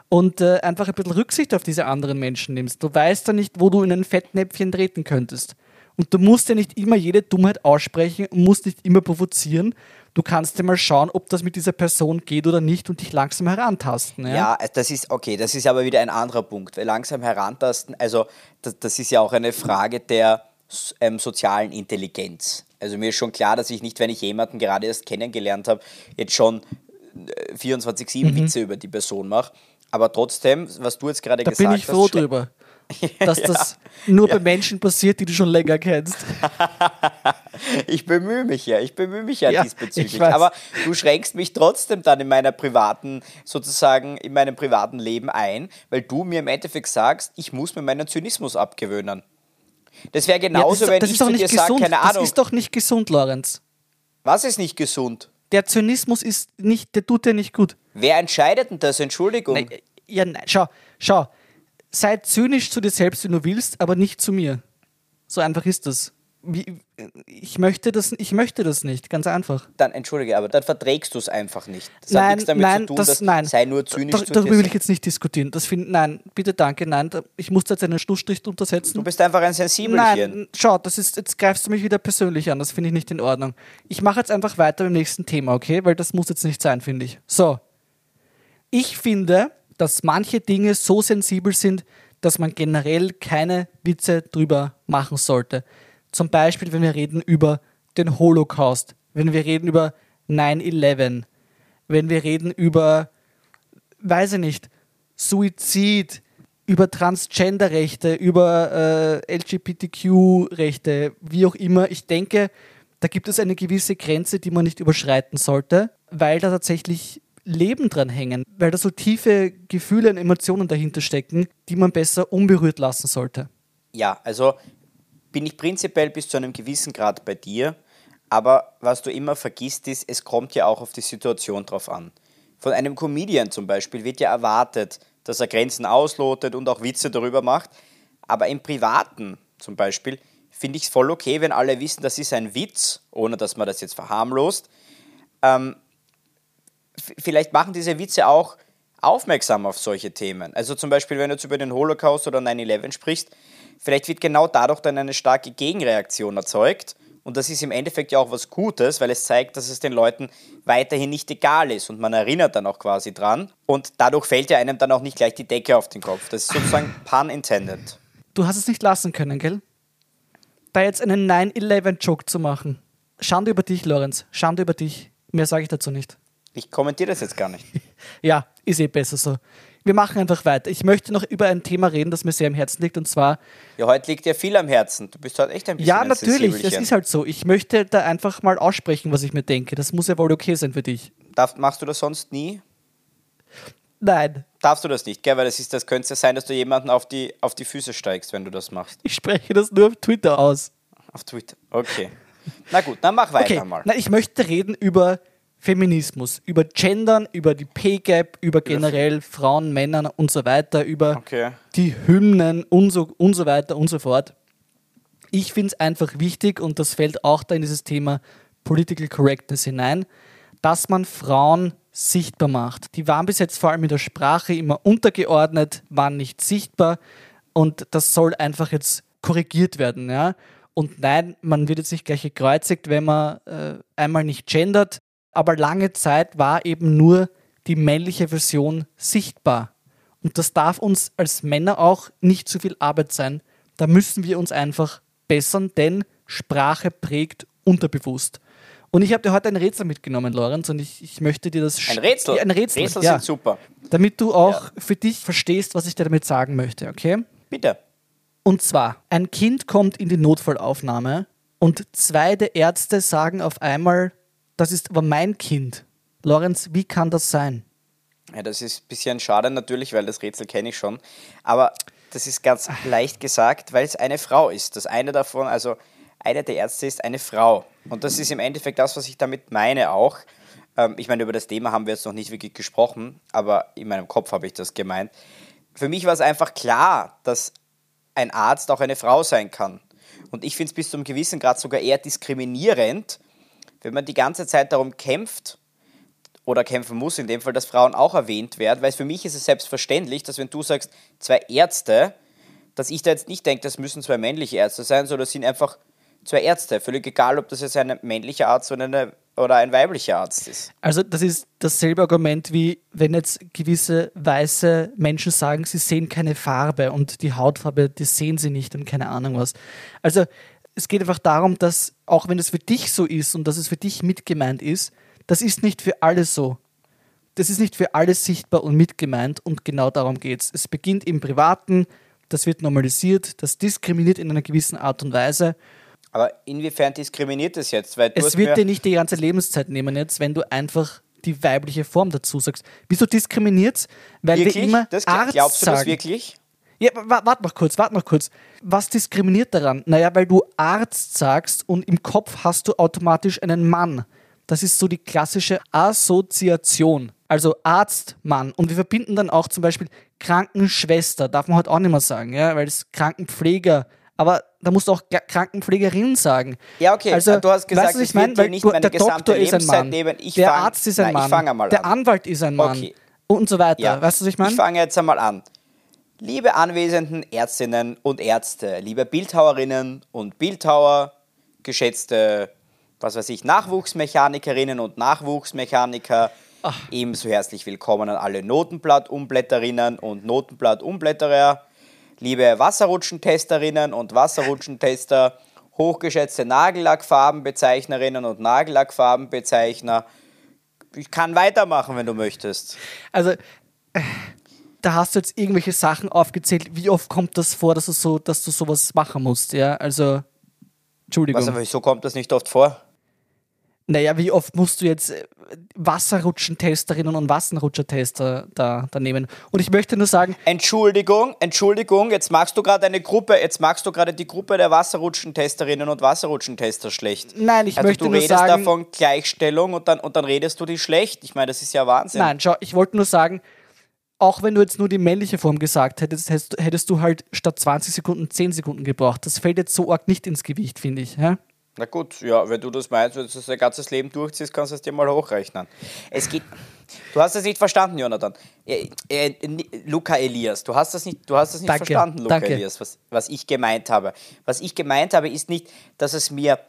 und äh, einfach ein bisschen Rücksicht auf diese anderen Menschen nimmst. Du weißt ja nicht, wo du in ein Fettnäpfchen treten könntest. Und du musst ja nicht immer jede Dummheit aussprechen und musst nicht immer provozieren. Du kannst ja mal schauen, ob das mit dieser Person geht oder nicht und dich langsam herantasten. Ja, Ja, das ist okay, das ist aber wieder ein anderer Punkt, weil langsam herantasten, also das, das ist ja auch eine Frage der ähm, sozialen Intelligenz. Also mir ist schon klar, dass ich nicht, wenn ich jemanden gerade erst kennengelernt habe, jetzt schon äh, 24-7 Witze über die Person mache. Aber trotzdem, was du jetzt gerade Mhm. da gesagt bin ich hast, froh drüber, <laughs> dass das nur bei Menschen passiert, die du schon länger kennst. <laughs> Ich bemühe mich ja, ich bemühe mich ja, Ja, diesbezüglich. Aber du schränkst mich trotzdem dann in meiner privaten, sozusagen in meinem privaten Leben ein, weil du mir im Endeffekt sagst, ich muss mir meinen Zynismus abgewöhnen. Das wäre Ja, genauso, das, wenn das ich zu dir nicht sage, keine Das Ahnung, ist doch nicht gesund, Lorenz. was ist nicht gesund? Der Zynismus ist nicht, der tut dir nicht gut. Wer entscheidet denn das? Entschuldigung. Nein, ja, nein, schau, schau. Sei zynisch zu dir selbst, wenn du willst, aber nicht zu mir. So einfach ist das. Ich, möchte das ich möchte das nicht, ganz einfach. Dann entschuldige, aber dann verträgst du es einfach nicht. Das hat nein, nichts damit nein, zu tun, das, dass nein. sei nur zynisch Dar- zu dir Darüber will selbst. ich jetzt nicht diskutieren. Das find, nein, bitte danke, nein. da- Ich muss da jetzt einen Schlussstrich drunter setzen. Du bist einfach ein Sensibelchen. Nein, schau, das ist, jetzt greifst du mich wieder persönlich an. Das finde ich nicht in Ordnung. Ich mache jetzt einfach weiter beim nächsten Thema, okay? Weil das muss jetzt nicht sein, finde ich. So. Ich finde, dass manche Dinge so sensibel sind, dass man generell keine Witze drüber machen sollte. Zum Beispiel, wenn wir reden über den Holocaust, wenn wir reden über 9-11, wenn wir reden über, weiß ich nicht, Suizid, über Transgender-Rechte, über äh, LGBTQ-Rechte, wie auch immer. Ich denke, da gibt es eine gewisse Grenze, die man nicht überschreiten sollte, weil da tatsächlich Leben dran hängen, weil da so tiefe Gefühle und Emotionen dahinter stecken, die man besser unberührt lassen sollte. Ja, also bin ich prinzipiell bis zu einem gewissen Grad bei dir, aber was du immer vergisst ist, es kommt ja auch auf die Situation drauf an. Von einem Comedian zum Beispiel wird ja erwartet, dass er Grenzen auslotet und auch Witze darüber macht, aber im Privaten zum Beispiel finde ich es voll okay, wenn alle wissen, das ist ein Witz, ohne dass man das jetzt verharmlost. Ähm, vielleicht machen diese Witze auch aufmerksam auf solche Themen. Also zum Beispiel, wenn du jetzt über den Holocaust oder 9-11 sprichst, vielleicht wird genau dadurch dann eine starke Gegenreaktion erzeugt. Und das ist im Endeffekt ja auch was Gutes, weil es zeigt, dass es den Leuten weiterhin nicht egal ist und man erinnert dann auch quasi dran. Und dadurch fällt ja einem dann auch nicht gleich die Decke auf den Kopf. Das ist sozusagen <laughs> pun intended. Du hast es nicht lassen können, gell? Da jetzt einen 9-11-Joke zu machen. Schande über dich, Lorenz. Schande über dich. Mehr sage ich dazu nicht. Ich kommentiere das jetzt gar nicht. <laughs> Ja, ist eh besser so. Wir machen einfach weiter. Ich möchte noch über ein Thema reden, das mir sehr am Herzen liegt, und zwar, Ja, heute liegt dir viel am Herzen. Du bist heute echt ein bisschen ja, natürlich, das ist halt so. Ich möchte da einfach mal aussprechen, was ich mir denke. Das muss ja wohl okay sein für dich. Darf, machst du das sonst nie? Nein, Darfst du das nicht, gell? Weil das, ist, das könnte ja sein, dass du jemanden auf die, auf die Füße steigst, wenn du das machst. ich spreche das nur auf Twitter aus. Auf Twitter. Okay. Na gut, dann mach weiter Okay, mal. na, ich möchte reden über Feminismus, über Gendern, über die Pay-Gap, über generell Frauen, Männer und so weiter, über Okay. die Hymnen und so, und so weiter und so fort. Ich finde es einfach wichtig, und das fällt auch da in dieses Thema Political Correctness hinein, dass man Frauen sichtbar macht. Die waren bis jetzt vor allem in der Sprache immer untergeordnet, waren nicht sichtbar und das soll einfach jetzt korrigiert werden. Ja? Und nein, man wird jetzt nicht gleich gekreuzigt, wenn man äh, einmal nicht gendert, aber lange Zeit war eben nur die männliche Version sichtbar. Und das darf uns als Männer auch nicht zu viel Arbeit sein. Da müssen wir uns einfach bessern, denn Sprache prägt unterbewusst. Und ich habe dir heute ein Rätsel mitgenommen, Lorenz, und ich, ich möchte dir das... Ein Rätsel? Ja, ein Rätsel, Rätsel ja. sind super. Damit du auch für dich verstehst, was ich dir damit sagen möchte, okay? Bitte. Und zwar, ein Kind kommt in die Notfallaufnahme und zwei der Ärzte sagen auf einmal, das ist aber mein Kind. Lorenz, wie kann das sein? Ja, das ist ein bisschen schade natürlich, weil das Rätsel kenne ich schon. Aber das ist ganz leicht gesagt, weil es eine Frau ist. Das eine davon, also eine der Ärzte ist eine Frau. Und das ist im Endeffekt das, was ich damit meine auch. Ähm, ich meine, über das Thema haben wir jetzt noch nicht wirklich gesprochen, aber in meinem Kopf habe ich das gemeint. Für mich war es einfach klar, dass ein Arzt auch eine Frau sein kann. Und ich finde es bis zu einem gewissen Grad sogar eher diskriminierend, wenn man die ganze Zeit darum kämpft, oder kämpfen muss, in dem Fall, dass Frauen auch erwähnt werden, weil für mich ist es selbstverständlich, dass wenn du sagst, zwei Ärzte, dass ich da jetzt nicht denke, das müssen zwei männliche Ärzte sein, sondern das sind einfach zwei Ärzte. Völlig egal, ob das jetzt ein männlicher Arzt oder, eine, oder ein weiblicher Arzt ist. Also das ist dasselbe Argument wie wenn jetzt gewisse weiße Menschen sagen, sie sehen keine Farbe und die Hautfarbe, die sehen sie nicht und keine Ahnung was. Also es geht einfach darum, dass auch wenn es für dich so ist und dass es für dich mitgemeint ist, das ist nicht für alle so. Das ist nicht für alle sichtbar und mitgemeint und genau darum geht es. Es beginnt im Privaten, das wird normalisiert, das diskriminiert in einer gewissen Art und Weise. Aber inwiefern diskriminiert es jetzt? Weil Es wird dir nicht die ganze Lebenszeit nehmen jetzt, wenn du einfach die weibliche Form dazu sagst. Wieso diskriminiert Weil wirklich? wir immer das, Arzt glaubst du das sagen. wirklich? Ja, wa- warte noch kurz, warte noch kurz. Was diskriminiert daran? Naja, weil du Arzt sagst und im Kopf hast du automatisch einen Mann. Das ist so die klassische Assoziation. Also Arzt, Mann. Und wir verbinden dann auch zum Beispiel Krankenschwester, darf man heute auch nicht mehr sagen, ja, weil es Krankenpfleger, aber da musst du auch Krankenpflegerin sagen. Ja, okay. Also, du hast gesagt, weißt was ich ich Weil nicht meine der gesamte Doktor ist ein Mann, nehmen. Ich der fang- Arzt ist ein Nein, Mann, Ich fange einmal der an. Anwalt ist ein Mann Okay. und so weiter. Ja. Weißt du, was ich meine? Ich fange jetzt einmal an. Liebe anwesenden Ärztinnen und Ärzte, liebe Bildhauerinnen und Bildhauer, geschätzte, was weiß ich, Nachwuchsmechanikerinnen und Nachwuchsmechaniker, ebenso herzlich willkommen an alle Notenblattumblätterinnen und Notenblattumblätterer, liebe Wasserrutschentesterinnen und Wasserrutschentester, hochgeschätzte Nagellackfarbenbezeichnerinnen und Nagellackfarbenbezeichner. Ich kann weitermachen, wenn du möchtest. Also, da hast du jetzt irgendwelche Sachen aufgezählt. Wie oft kommt das vor, dass du so, dass du sowas machen musst, ja? Also, Entschuldigung. Was, aber wieso kommt das nicht oft vor? naja, wie oft musst du jetzt äh, Wasserrutschentesterinnen und Wasserrutschertester da, da nehmen? Und ich möchte nur sagen, Entschuldigung, Entschuldigung, jetzt magst du gerade eine Gruppe, jetzt magst du gerade die Gruppe der Wasserrutschentesterinnen und Wasserrutschentester schlecht. Nein, ich also möchte du nur redest sagen- davon Gleichstellung und dann, und dann redest du die schlecht. Ich meine, das ist ja Wahnsinn. nein, schau, ich wollte nur sagen, auch wenn du jetzt nur die männliche Form gesagt hättest, hättest, du halt statt 20 Sekunden 10 Sekunden gebraucht. Das fällt jetzt so arg nicht ins Gewicht, finde ich. Ja? Na gut, ja, wenn du das meinst, wenn du das dein ganzes Leben durchziehst, kannst du es dir mal hochrechnen. Es geht. Du hast es nicht verstanden, Jonathan. Äh, äh, Luca Elias, du hast das nicht, du hast das nicht Danke, verstanden, Luca danke. Elias, was, was ich gemeint habe. Was ich gemeint habe, ist nicht, dass es mir,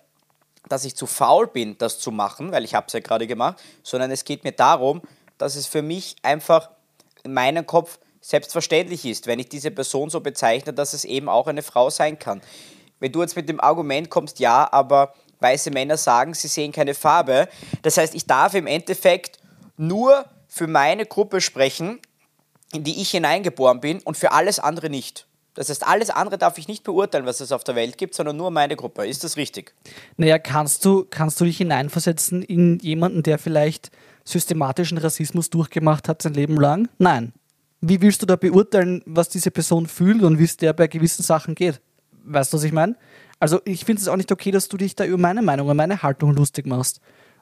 dass ich zu faul bin, das zu machen, weil ich habe es ja gerade gemacht, sondern es geht mir darum, dass es für mich einfach in meinem Kopf selbstverständlich ist, wenn ich diese Person so bezeichne, dass es eben auch eine Frau sein kann. Wenn du jetzt mit dem Argument kommst, ja, aber weiße Männer sagen, sie sehen keine Farbe, das heißt, ich darf im Endeffekt nur für meine Gruppe sprechen, in die ich hineingeboren bin und für alles andere nicht. Das heißt, alles andere darf ich nicht beurteilen, was es auf der Welt gibt, sondern nur meine Gruppe. Ist das richtig? Naja, kannst du, kannst du dich hineinversetzen in jemanden, der vielleicht systematischen Rassismus durchgemacht hat sein Leben lang? Nein. Wie willst du da beurteilen, was diese Person fühlt und wie es der bei gewissen Sachen geht? Weißt du, was ich meine? Also ich finde es auch nicht okay, dass du dich da über meine Meinung und meine Haltung lustig machst.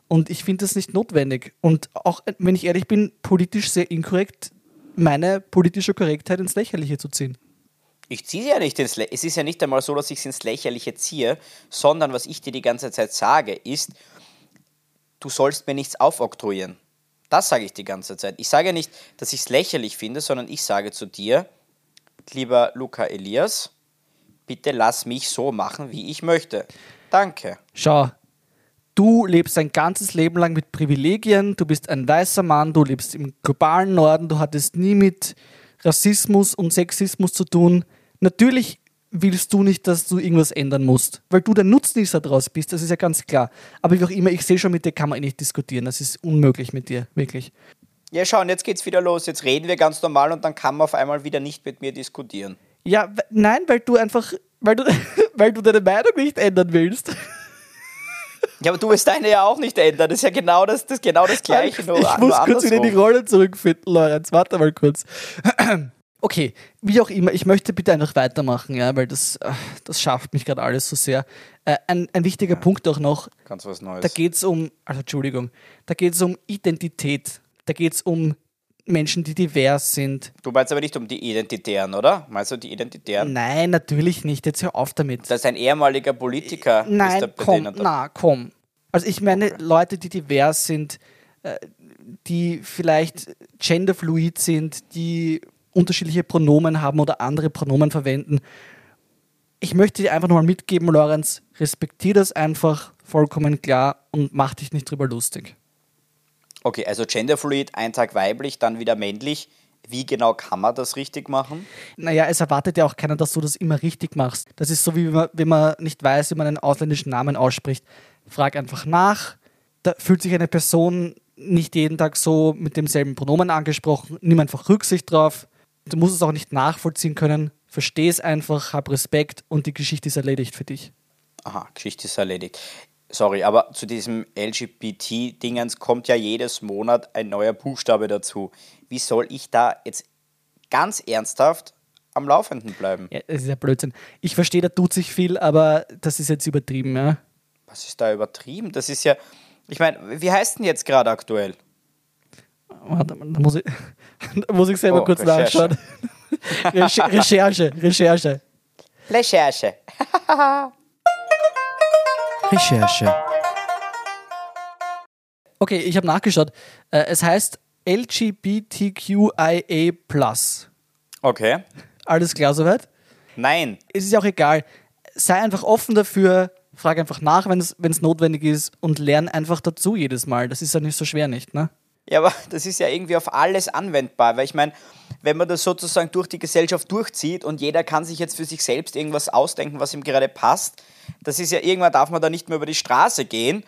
Und ich finde das nicht notwendig. Und auch, wenn ich ehrlich bin, politisch sehr inkorrekt, meine politische Korrektheit ins Lächerliche zu ziehen. Ich ziehe ja nicht ins Lä Es ist ja nicht einmal so, dass ich es ins Lächerliche ziehe, sondern was ich dir die ganze Zeit sage, ist, du sollst mir nichts aufoktroyieren. Das sage ich die ganze Zeit. Ich sage nicht, dass ich es lächerlich finde, sondern ich sage zu dir, lieber Luca Elias, bitte lass mich so machen, wie ich möchte. Danke. Schau, du lebst dein ganzes Leben lang mit Privilegien, du bist ein weißer Mann, du lebst im globalen Norden, du hattest nie mit Rassismus und Sexismus zu tun. Natürlich willst du nicht, dass du irgendwas ändern musst, weil du der Nutznießer draus bist, das ist ja ganz klar. Aber wie auch immer, ich sehe schon, mit dir kann man eh nicht diskutieren, das ist unmöglich mit dir, wirklich. Ja, schau, und jetzt geht's wieder los. Jetzt reden wir ganz normal und dann kann man auf einmal wieder nicht mit mir diskutieren. Ja, nein, weil du einfach, weil du, <laughs> weil du deine Meinung nicht ändern willst. Ja, aber du wirst deine ja auch nicht ändern. Das ist ja genau das, das, genau das Gleiche. nur, ich nur muss kurz wieder in die. Rolle zurückfinden, Lorenz. Warte mal kurz. <clears throat> Okay, wie auch immer, ich möchte bitte einfach weitermachen, ja, weil das, äh, das schafft mich gerade alles so sehr. Äh, ein, ein wichtiger Punkt auch noch, Ganz was Neues. da geht es um, also Entschuldigung, da geht es um Identität, da geht es um Menschen, die divers sind. Du meinst aber nicht um die Identitären, oder? Meinst du die Identitären? Nein, natürlich nicht, jetzt hör auf damit. Das ist ein ehemaliger Politiker. ist Nein, komm, na, komm. Also ich meine Leute, die divers sind, äh, die vielleicht genderfluid sind, die unterschiedliche Pronomen haben oder andere Pronomen verwenden. Ich möchte dir einfach nochmal mitgeben, Lorenz, respektier das einfach vollkommen klar und mach dich nicht drüber lustig. Okay, also genderfluid, ein Tag weiblich, dann wieder männlich. Wie genau kann man das richtig machen? Naja, es erwartet ja auch keiner, dass du das immer richtig machst. Das ist so, wie wenn man, wenn man nicht weiß, wie man einen ausländischen Namen ausspricht. Frag einfach nach. Da fühlt sich eine Person nicht jeden Tag so mit demselben Pronomen angesprochen. Nimm einfach Rücksicht drauf. Du musst es auch nicht nachvollziehen können. Versteh es einfach, hab Respekt und die Geschichte ist erledigt für dich. Aha, Geschichte ist erledigt. Sorry, aber zu diesem LGBT-Dingens kommt ja jedes Monat ein neuer Buchstabe dazu. Wie soll ich da jetzt ganz ernsthaft am Laufenden bleiben? Ja, das ist ja Blödsinn. Ich verstehe, da tut sich viel, aber das ist jetzt übertrieben, ja. Was ist da übertrieben? Das ist ja. Ich meine, wie heißt denn jetzt gerade aktuell? Warte, da muss ich, <laughs> da muss ich selber Oh, kurz Recherche. nachschauen. <laughs> Reche- Recherche, Recherche. Recherche. <laughs> Recherche. Okay, ich habe nachgeschaut. Äh, es heißt LGBTQIA. Okay. Alles klar soweit? Nein. Es ist ja auch egal. Sei einfach offen dafür, frag einfach nach, wenn es notwendig ist und lern einfach dazu jedes Mal. Das ist ja nicht so schwer, nicht, ne? Ja, aber <laughs> das ist ja irgendwie auf alles anwendbar, weil ich meine, wenn man das sozusagen durch die Gesellschaft durchzieht und jeder kann sich jetzt für sich selbst irgendwas ausdenken, was ihm gerade passt, das ist ja irgendwann darf man da nicht mehr über die Straße gehen,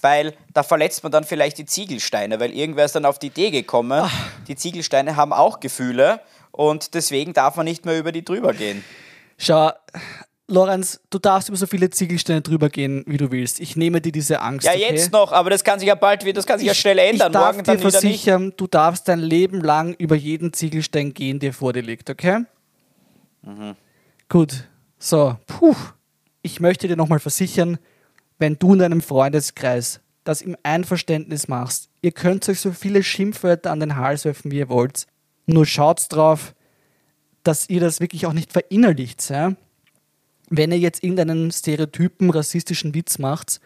weil da verletzt man dann vielleicht die Ziegelsteine, weil irgendwer ist dann auf die Idee gekommen, die Ziegelsteine haben auch Gefühle und deswegen darf man nicht mehr über die drüber gehen. Schau, Lorenz, du darfst über so viele Ziegelsteine drüber gehen, wie du willst. Ich nehme dir diese Angst. Ja, okay? jetzt noch, aber das kann sich ja bald wieder, das kann sich ja schnell ändern, ich darf morgen dann dir versichern, du darfst dein Leben lang über jeden Ziegelstein gehen, der vor dir liegt, okay? Mhm. Gut, so, puh. Ich möchte dir nochmal versichern, wenn du in deinem Freundeskreis das im Einverständnis machst, ihr könnt euch so viele Schimpfwörter an den Hals werfen, wie ihr wollt, nur schaut drauf, dass ihr das wirklich auch nicht verinnerlicht, ja? Wenn ihr jetzt irgendeinen stereotypen rassistischen Witz macht,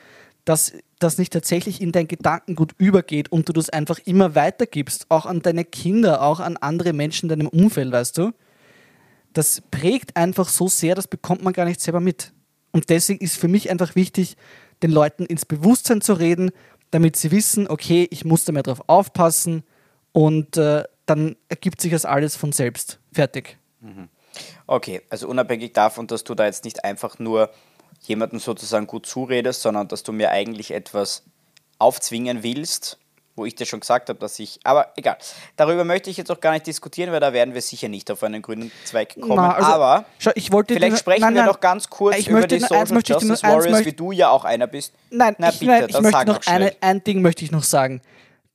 dass das nicht tatsächlich in dein Gedankengut übergeht und du das einfach immer weitergibst, auch an deine Kinder, auch an andere Menschen in deinem Umfeld, weißt du? Das prägt einfach so sehr, das bekommt man gar nicht selber mit. Und deswegen ist für mich einfach wichtig, den Leuten ins Bewusstsein zu reden, damit sie wissen, okay, ich muss da mehr drauf aufpassen und äh, dann ergibt sich das alles von selbst. Fertig. Okay, also unabhängig davon, dass du da jetzt nicht einfach nur jemandem sozusagen gut zuredest, sondern dass du mir eigentlich etwas aufzwingen willst, wo ich dir schon gesagt habe, dass ich. Aber egal. Darüber möchte ich jetzt auch gar nicht diskutieren, weil da werden wir sicher nicht auf einen grünen Zweig kommen. Na, also, aber schau, ich wollte vielleicht sprechen nein, wir nein. noch ganz kurz Ich über möchte die Social Justice Warriors, wie du ja auch einer bist. Nein, Na ich, bitte, nein, ich dann möchte sag noch eine, ein Ding möchte ich noch sagen.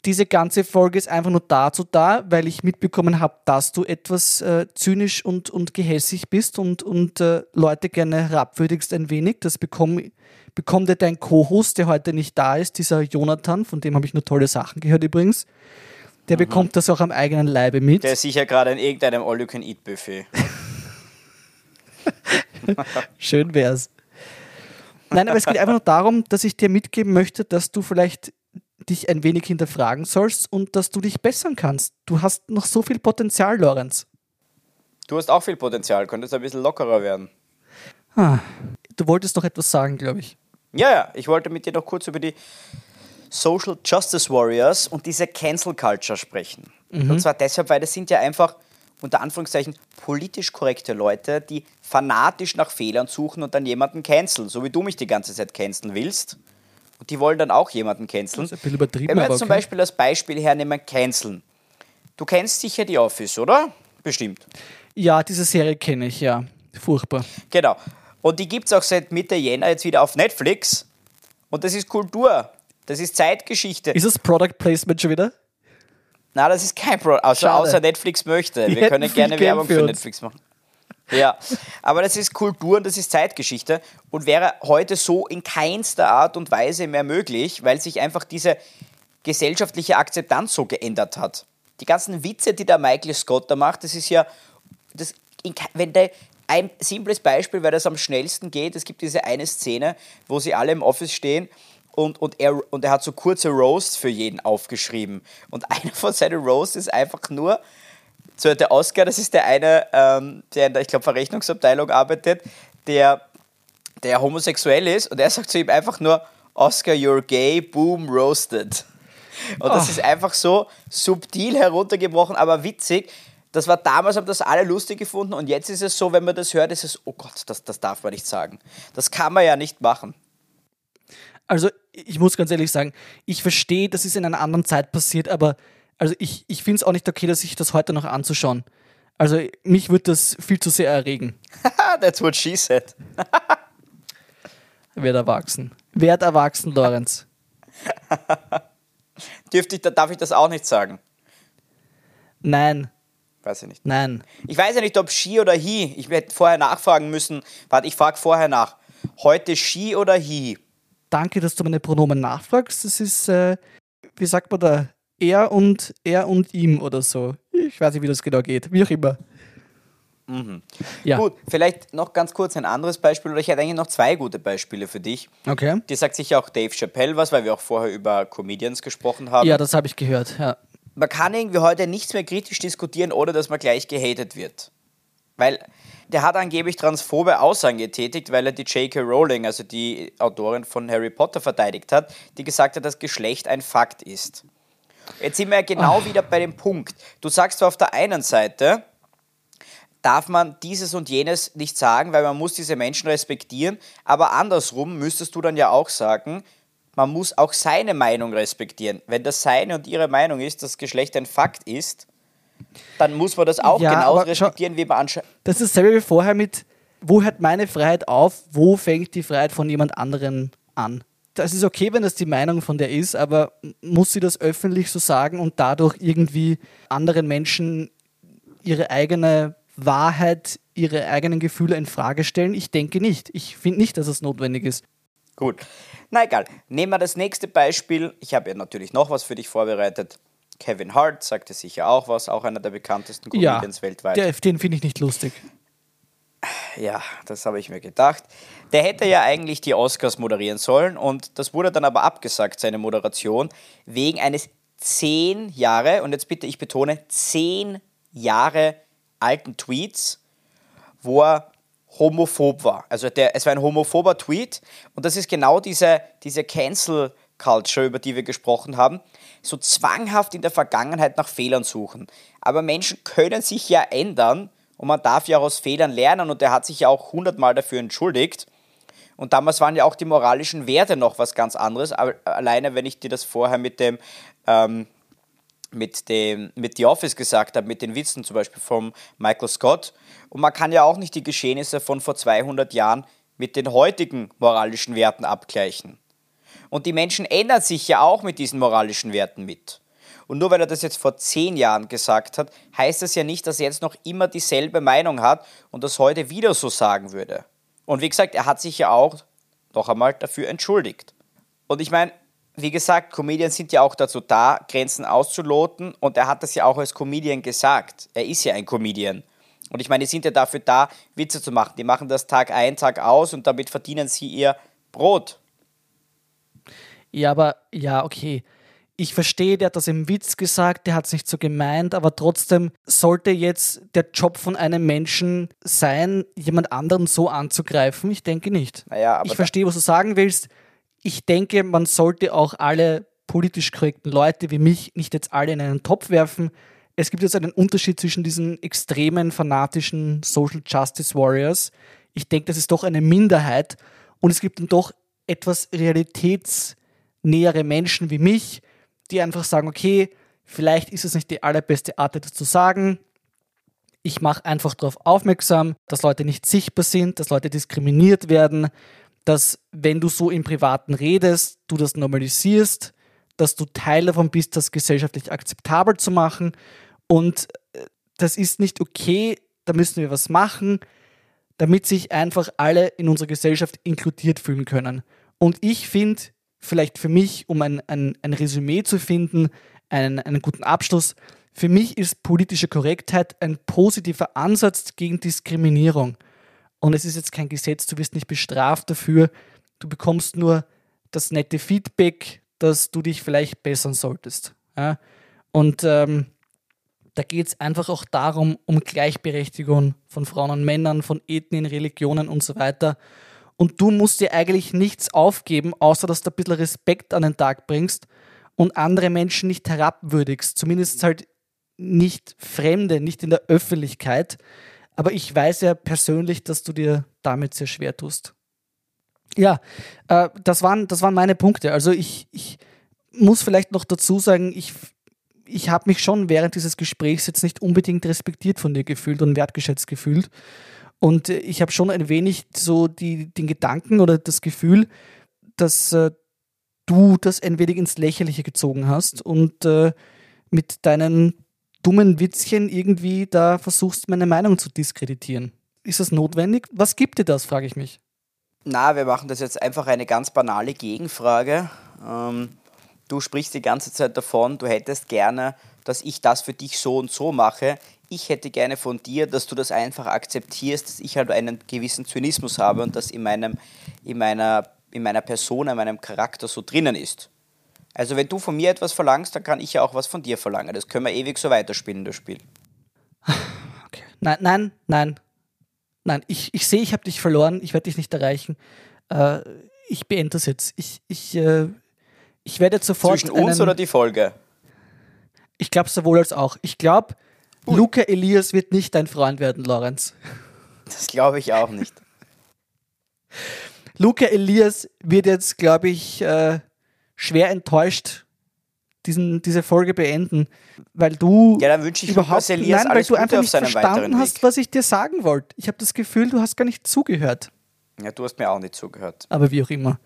Diese ganze Folge ist einfach nur dazu da, weil ich mitbekommen habe, dass du etwas äh, zynisch und, und gehässig bist und, und äh, Leute gerne herabwürdigst ein wenig. Das bekomm, bekommt dir dein Co-Host, der heute nicht da ist, dieser Jonathan, von dem habe ich nur tolle Sachen gehört übrigens. Der bekommt das auch am eigenen Leibe mit. Der ist sicher gerade in irgendeinem All-You-Can-Eat-Buffet. <laughs> Schön wär's. Nein, aber es geht einfach nur darum, dass ich dir mitgeben möchte, dass du vielleicht dich ein wenig hinterfragen sollst und dass du dich bessern kannst. Du hast noch so viel Potenzial, Lorenz. Du hast auch viel Potenzial, könntest ein bisschen lockerer werden. Du wolltest noch etwas sagen, glaube ich. Ja, ja, ich wollte mit dir noch kurz über die Social Justice Warriors und diese Cancel Culture sprechen. Und zwar deshalb, weil das sind ja einfach unter Anführungszeichen politisch korrekte Leute, die fanatisch nach Fehlern suchen und dann jemanden canceln, so wie du mich die ganze Zeit canceln willst. Und die wollen dann auch jemanden canceln. Das ist ein bisschen übertrieben, Wenn wir jetzt zum okay. Beispiel das Beispiel hernehmen, canceln. Du kennst sicher die Office, oder? Bestimmt. Ja, diese Serie kenne ich, ja. Furchtbar. Genau. Und die gibt es auch seit Mitte Jänner jetzt wieder auf Netflix. Und das ist Kultur. Das ist Zeitgeschichte. Ist das Product Placement schon wieder? Na, das ist kein Pro. Also außer Netflix möchte. Die Wir <laughs> können gerne Werbung für für. Netflix machen. Ja, aber das ist Kultur und das ist Zeitgeschichte und wäre heute so in keinster Art und Weise mehr möglich, weil sich einfach diese gesellschaftliche Akzeptanz so geändert hat. Die ganzen Witze, die der Michael Scott da macht, das ist ja, das, wenn der, ein simples Beispiel, weil das am schnellsten geht, es gibt diese eine Szene, wo sie alle im Office stehen und, und, er, und er hat so kurze Roasts für jeden aufgeschrieben. Und <laughs> einer von seinen Roasts ist einfach nur, So, der Oscar, das ist der eine, ähm, der in der, ich glaube, Verrechnungsabteilung arbeitet, der, der homosexuell ist und er sagt zu ihm einfach nur, Oscar, you're gay, boom, roasted. Und das Oh. ist einfach so subtil heruntergebrochen, aber witzig. Das war damals, haben das alle lustig gefunden und jetzt ist es so, wenn man das hört, ist es, oh Gott, das, das darf man nicht sagen. Das kann man ja nicht machen. Also, ich muss ganz ehrlich sagen, ich verstehe, das ist in einer anderen Zeit passiert, aber also ich, ich finde es auch nicht okay, dass sich das heute noch anzuschauen. Also, mich würde das viel zu sehr erregen. <laughs> That's what she said. <laughs> Werd erwachsen. Werd erwachsen, Lorenz. <laughs> Dürfte ich, da darf ich das auch nicht sagen? Nein, Weiß ich nicht. nein. Ich weiß ja nicht, ob she oder he. Ich hätte vorher nachfragen müssen. Warte, ich frage vorher nach. Heute she oder he? Danke, dass du meine Pronomen nachfragst. Das ist, äh, wie sagt man da, er und er und ihm oder so. Ich weiß nicht, wie das genau geht. Wie auch immer. Ja. Gut, vielleicht noch ganz kurz ein anderes Beispiel. Oder ich hätte eigentlich noch zwei gute Beispiele für dich. Okay. Dir sagt sicher auch Dave Chappelle was, weil wir auch vorher über Comedians gesprochen haben. Ja, das habe ich gehört. Ja. man kann irgendwie heute nichts mehr kritisch diskutieren, ohne dass man gleich gehatet wird. Weil der hat angeblich transphobe Aussagen getätigt, weil er die J.K. Rowling, also die Autorin von Harry Potter, verteidigt hat, die gesagt hat, dass Geschlecht ein Fakt ist. Jetzt sind wir ja genau wieder bei dem Punkt. Du sagst zwar auf der einen Seite, darf man dieses und jenes nicht sagen, weil man muss diese Menschen respektieren, aber andersrum müsstest du dann ja auch sagen, man muss auch seine Meinung respektieren. Wenn das seine und ihre Meinung ist, dass Geschlecht ein Fakt ist, dann muss man das auch Ja, genauso aber schau- respektieren, wie man anscheinend. Das ist dasselbe wie vorher mit, wo hört meine Freiheit auf, wo fängt die Freiheit von jemand anderen an? Das ist okay, wenn das die Meinung von der ist, aber muss sie das öffentlich so sagen und dadurch irgendwie anderen Menschen ihre eigene Wahrheit, ihre eigenen Gefühle in Frage stellen? Ich denke nicht. Ich finde nicht, dass es notwendig ist. Gut. Na egal. Nehmen wir das nächste Beispiel. Ich habe ja natürlich noch was für dich vorbereitet. Kevin Hart sagte sicher auch was, auch einer der bekanntesten Ja, Comedians weltweit. der, den finde ich nicht lustig. Ja, das habe ich mir gedacht. Der hätte ja eigentlich die Oscars moderieren sollen und das wurde dann aber abgesagt, seine Moderation, wegen eines zehn Jahre, und jetzt bitte ich betone, zehn Jahre alten Tweets, wo er homophob war. Also der, es war ein homophober Tweet und das ist genau diese, diese Cancel Culture, über die wir gesprochen haben, so zwanghaft in der Vergangenheit nach Fehlern suchen. Aber Menschen können sich ja ändern und man darf ja auch aus Fehlern lernen und er hat sich ja auch hundertmal dafür entschuldigt. Und damals waren ja auch die moralischen Werte noch was ganz anderes. Aber alleine, wenn ich dir das vorher mit dem, ähm, mit dem, mit The Office gesagt habe, mit den Witzen zum Beispiel von Michael Scott. Und man kann ja auch nicht die Geschehnisse von vor 200 Jahren mit den heutigen moralischen Werten abgleichen. Und die Menschen ändern sich ja auch mit diesen moralischen Werten mit. Und nur weil er das jetzt vor zehn Jahren gesagt hat, heißt das ja nicht, dass er jetzt noch immer dieselbe Meinung hat und das heute wieder so sagen würde. Und wie gesagt, er hat sich ja auch noch einmal dafür entschuldigt. Und ich meine, wie gesagt, Comedians sind ja auch dazu da, Grenzen auszuloten und er hat das ja auch als Comedian gesagt. Er ist ja ein Comedian. Und ich meine, die sind ja dafür da, Witze zu machen. Die machen das Tag ein, Tag aus und damit verdienen sie ihr Brot. Ja, aber ja, okay. Ich verstehe, der hat das im Witz gesagt, der hat es nicht so gemeint, aber trotzdem sollte jetzt der Job von einem Menschen sein, jemand anderen so anzugreifen? Ich denke nicht. Naja, aber ich verstehe, was du sagen willst. Ich denke, man sollte auch alle politisch korrekten Leute wie mich nicht jetzt alle in einen Topf werfen. Es gibt jetzt einen Unterschied zwischen diesen extremen, fanatischen Social Justice Warriors. Ich denke, das ist doch eine Minderheit. Und es gibt dann doch etwas realitätsnähere Menschen wie mich, die einfach sagen, okay, vielleicht ist es nicht die allerbeste Art, das zu sagen. Ich mache einfach darauf aufmerksam, dass Leute nicht sichtbar sind, dass Leute diskriminiert werden, dass wenn du so im Privaten redest, du das normalisierst, dass du Teil davon bist, das gesellschaftlich akzeptabel zu machen. Und äh, das ist nicht okay, da müssen wir was machen, damit sich einfach alle in unserer Gesellschaft inkludiert fühlen können. Und ich finde, vielleicht für mich, um ein, ein, ein Resümee zu finden, einen, einen guten Abschluss, für mich ist politische Korrektheit ein positiver Ansatz gegen Diskriminierung. Und es ist jetzt kein Gesetz, du wirst nicht bestraft dafür, du bekommst nur das nette Feedback, dass du dich vielleicht bessern solltest. Ja? Und ähm, Da geht es einfach auch darum, um Gleichberechtigung von Frauen und Männern, von Ethnien, Religionen und so weiter. Und du musst dir eigentlich nichts aufgeben, außer dass du ein bisschen Respekt an den Tag bringst und andere Menschen nicht herabwürdigst. Zumindest halt nicht Fremde, nicht in der Öffentlichkeit. Aber ich weiß ja persönlich, dass du dir damit sehr schwer tust. Ja, äh, das, waren, das waren meine Punkte. Also ich, ich muss vielleicht noch dazu sagen, ich, ich habe mich schon während dieses Gesprächs jetzt nicht unbedingt respektiert von dir gefühlt und wertgeschätzt gefühlt. Und äh, ich habe schon ein wenig so die, den Gedanken oder das Gefühl, dass äh, du das ein wenig ins Lächerliche gezogen hast und äh, mit deinen dummen Witzchen irgendwie da versuchst, meine Meinung zu diskreditieren. Ist das notwendig? Was gibt dir das, frage ich mich. Na, wir machen das jetzt einfach eine ganz banale Gegenfrage. Ähm, du sprichst die ganze Zeit davon, du hättest gerne, dass ich das für dich so und so mache. Ich hätte gerne von dir, dass du das einfach akzeptierst, dass ich halt einen gewissen Zynismus habe und das in, meinem, in, meiner, in meiner Person, in meinem Charakter so drinnen ist. Also wenn du von mir etwas verlangst, dann kann ich ja auch was von dir verlangen. Das können wir ewig so weiterspielen, das Spiel. <sighs> Okay. Nein, nein, nein. Nein, ich, ich sehe, ich habe dich verloren, ich werde dich nicht erreichen. Äh, ich beende das jetzt. Ich, ich, äh, ich werde jetzt sofort. Zwischen uns oder die Folge? Ich glaube sowohl als auch. Ich glaube, Luca Elias wird nicht dein Freund werden, Lorenz. Das glaube ich auch nicht. Luca Elias wird jetzt, glaube ich, äh, schwer enttäuscht diesen, diese Folge beenden, weil du ja, dann wünsche ich überhaupt Elias nein, weil du einfach nicht verstanden hast, was ich dir sagen wollte. Ich habe das Gefühl, du hast gar nicht zugehört. Ja, du hast mir auch nicht zugehört. Aber wie auch immer.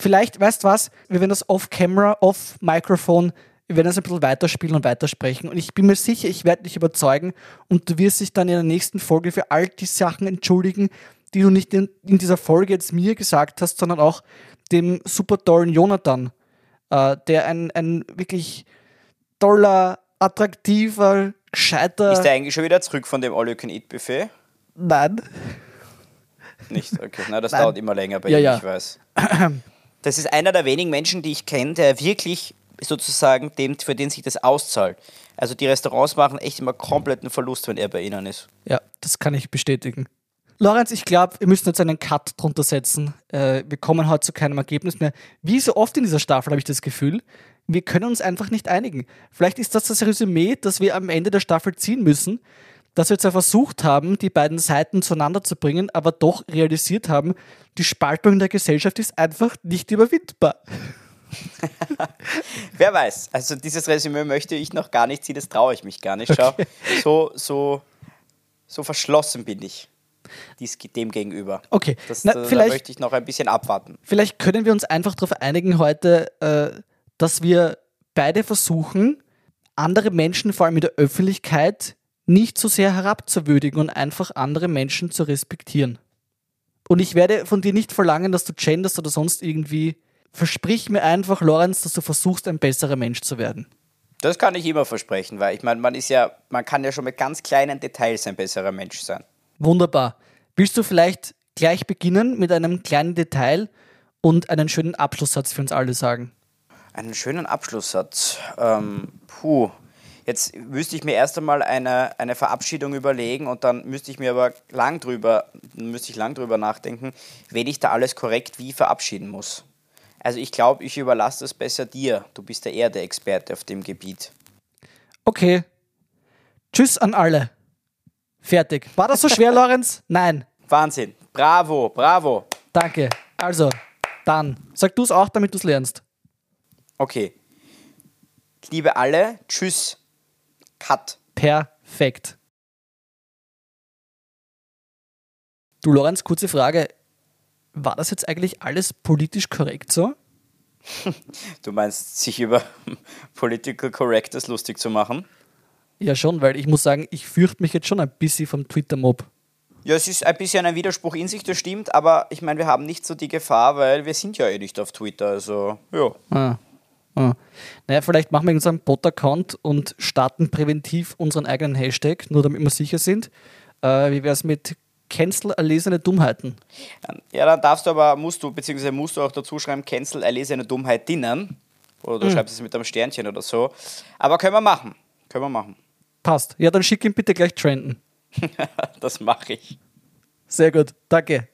Vielleicht, weißt du was, wir werden das off-Camera, off-Mikrofon, wir werden das ein bisschen weiterspielen und weitersprechen. Und ich bin mir sicher, ich werde dich überzeugen und du wirst dich dann in der nächsten Folge für all die Sachen entschuldigen, die du nicht in, in dieser Folge jetzt mir gesagt hast, sondern auch dem super tollen Jonathan äh, der ein, ein wirklich toller, attraktiver, gescheiter. Ist der eigentlich schon wieder zurück von dem All-You-Can-Eat-Buffet? Nein. Nicht? Okay, na, das Nein. dauert immer länger bei ja, ihm, ja. ich weiß. <clears throat> Das ist einer der wenigen Menschen, die ich kenne, der wirklich sozusagen dem, für den sich das auszahlt. Also die Restaurants machen echt immer kompletten Verlust, wenn er bei ihnen ist. Ja, das kann ich bestätigen. Lorenz, ich glaube, wir müssen jetzt einen Cut drunter setzen. Äh, wir kommen heute zu keinem Ergebnis mehr. Wie so oft in dieser Staffel habe ich das Gefühl, wir können uns einfach nicht einigen. Vielleicht ist das das Resümee, das wir am Ende der Staffel ziehen müssen, dass wir zwar versucht haben, die beiden Seiten zueinander zu bringen, aber doch realisiert haben, die Spaltung der Gesellschaft ist einfach nicht überwindbar. <laughs> Wer weiß. Also dieses Resümee möchte ich noch gar nicht ziehen, das traue ich mich gar nicht. Schau, okay. so, so, so verschlossen bin ich dies dem gegenüber. Okay, das, Na, da möchte ich noch ein bisschen abwarten. Vielleicht können wir uns einfach darauf einigen heute, äh, dass wir beide versuchen, andere Menschen, vor allem in der Öffentlichkeit, nicht so sehr herabzuwürdigen und einfach andere Menschen zu respektieren. Und ich werde von dir nicht verlangen, dass du genders oder sonst irgendwie. Versprich mir einfach, Lorenz, dass du versuchst, ein besserer Mensch zu werden. Das kann ich immer versprechen, weil ich meine, man ist ja, man kann ja schon mit ganz kleinen Details ein besserer Mensch sein. Wunderbar. Willst du vielleicht gleich beginnen mit einem kleinen Detail und einen schönen Abschlusssatz für uns alle sagen? Einen schönen Abschlusssatz. Ähm, puh. Jetzt müsste ich mir erst einmal eine, eine Verabschiedung überlegen und dann müsste ich mir aber lang drüber, müsste ich lang drüber nachdenken, wen ich da alles korrekt wie verabschieden muss. Also ich glaube, ich überlasse das besser dir. Du bist eher der Experte auf dem Gebiet. Okay. Tschüss an alle. Fertig. War das so schwer, <laughs> Lorenz? Nein. Wahnsinn. Bravo, bravo. Danke. Also, dann. Sag du es auch, damit du es lernst. Okay. Liebe alle, tschüss. Cut. Perfekt. Du, Lorenz, kurze Frage. War das jetzt eigentlich alles politisch korrekt so? <laughs> Du meinst, sich über <laughs> Political Correctness lustig zu machen? Ja, schon, weil ich muss sagen, ich fürchte mich jetzt schon ein bisschen vom Twitter-Mob. Ja, es ist ein bisschen ein Widerspruch in sich, das stimmt, aber ich meine, wir haben nicht so die Gefahr, weil wir sind ja eh nicht auf Twitter, also ja. Ah. Ah. Naja, vielleicht machen wir unseren Bot-Account und starten präventiv unseren eigenen Hashtag, nur damit wir sicher sind. Äh, wie wäre es mit Cancel erlesene Dummheiten? Ja, dann darfst du aber, musst du, beziehungsweise musst du auch dazu schreiben, Cancel erlesene Dummheitinnen. Oder du mhm. schreibst es mit einem Sternchen oder so. Aber können wir machen. Können wir machen. Passt. Ja, dann schick ihn bitte gleich trenden. <laughs> Das mache ich. Sehr gut. Danke.